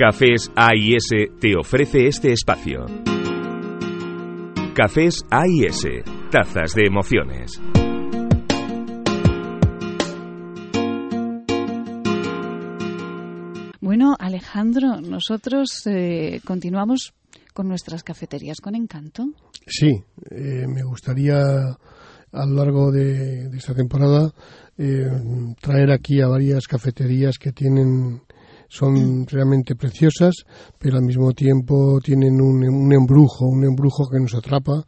Cafés AIS te ofrece este espacio. Cafés AIS, tazas de emociones. Bueno, Alejandro, nosotros eh, continuamos con nuestras cafeterías con encanto. Sí, eh, me gustaría a lo largo de, esta temporada eh, traer aquí a varias cafeterías que tienen son realmente preciosas, pero al mismo tiempo tienen un, un embrujo, un embrujo que nos atrapa,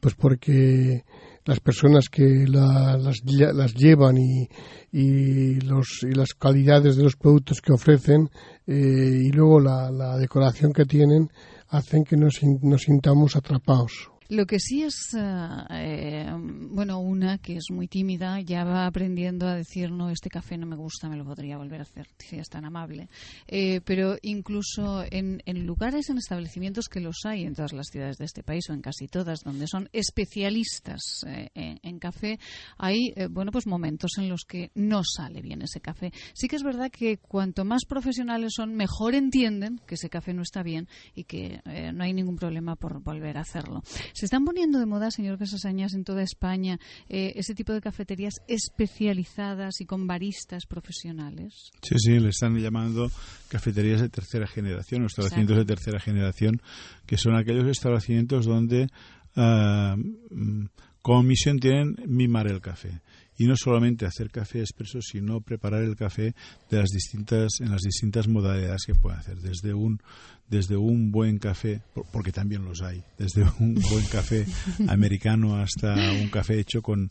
pues porque las personas que las, las, llevan y, y, los, y las calidades de los productos que ofrecen eh, y luego la, la, decoración que tienen hacen que nos, nos sintamos atrapados. Lo que sí es, eh, eh, bueno, una que es muy tímida, ya va aprendiendo a decir, no, este café no me gusta, me lo podría volver a hacer, si es tan amable. Eh, pero incluso en, lugares, en establecimientos que los hay en todas las ciudades de este país, o en casi todas, donde son especialistas en, café, hay, bueno, pues momentos en los que no sale bien ese café. Sí que es verdad que cuanto más profesionales son, mejor entienden que ese café no está bien y que no hay ningún problema por volver a hacerlo. Se están poniendo de moda, señor Casasañas, en toda España eh, ese tipo de cafeterías especializadas y con baristas profesionales. Sí, sí, le están llamando cafeterías de tercera generación, o establecimientos de tercera generación, que son aquellos establecimientos donde uh, como misión tienen mimar el café y no solamente hacer café expreso, sino preparar el café de las distintas en las distintas modalidades que puede hacer, desde un desde un buen café, porque también los hay, desde un buen café americano hasta un café hecho con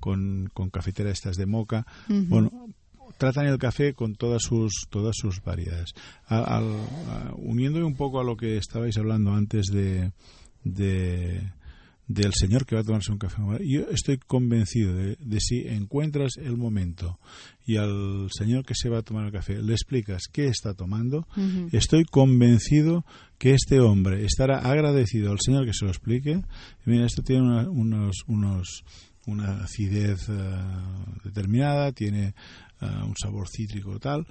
con, con cafetera estas de moca. Bueno, tratan el café con todas sus todas sus variedades. uniéndome un poco a lo que estabais hablando antes de, de del señor que va a tomarse un café. Yo estoy convencido de, si encuentras el momento y al señor que se va a tomar el café le explicas qué está tomando, estoy convencido que este hombre estará agradecido al señor que se lo explique. Mira, esto tiene unos, unos, una acidez eh, determinada, tiene eh, un sabor cítrico tal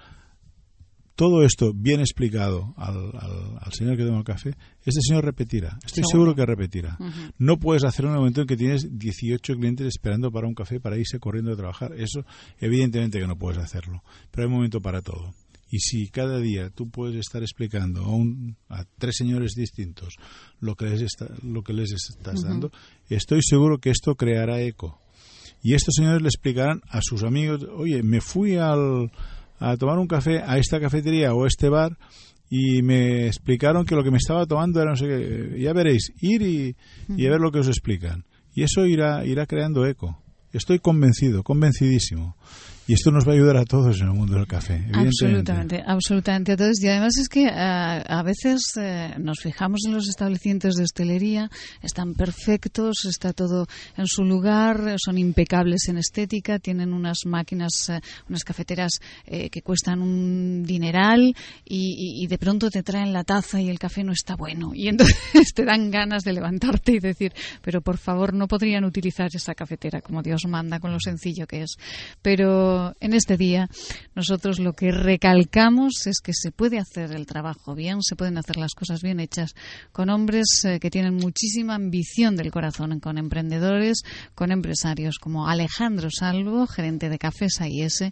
todo esto bien explicado al, al, señor que toma el café, este señor repetirá. Estoy seguro, que repetirá. No puedes hacer un momento en que tienes 18 clientes esperando para un café para irse corriendo a trabajar. Eso, evidentemente que no puedes hacerlo. Pero hay un momento para todo. Y si cada día tú puedes estar explicando a, un, a tres señores distintos lo que les, está, lo que les estás dando, estoy seguro que esto creará eco. Y estos señores le explicarán a sus amigos, oye, me fui al, a tomar un café a esta cafetería o a este bar y me explicaron que lo que me estaba tomando era no sé qué. Ya veréis, ir y, y ver lo que os explican. Y eso irá, irá creando eco. Estoy convencido, convencidísimo. Y esto nos va a ayudar a todos en el mundo del café. Absolutamente, absolutamente a todos. Y además es que a, a veces eh, nos fijamos en los establecimientos de hostelería, están perfectos, está todo en su lugar, son impecables en estética, tienen unas máquinas, eh, unas cafeteras eh, que cuestan un dineral y, y, de pronto te traen la taza y el café no está bueno. Y entonces te dan ganas de levantarte y decir, pero por favor no podrían utilizar esa cafetera como Dios manda con lo sencillo que es. En este día nosotros lo que recalcamos es que se puede hacer el trabajo bien, se pueden hacer las cosas bien hechas con hombres eh, que tienen muchísima ambición del corazón, con emprendedores, con empresarios como Alejandro Salvo, gerente de Cafés AIS.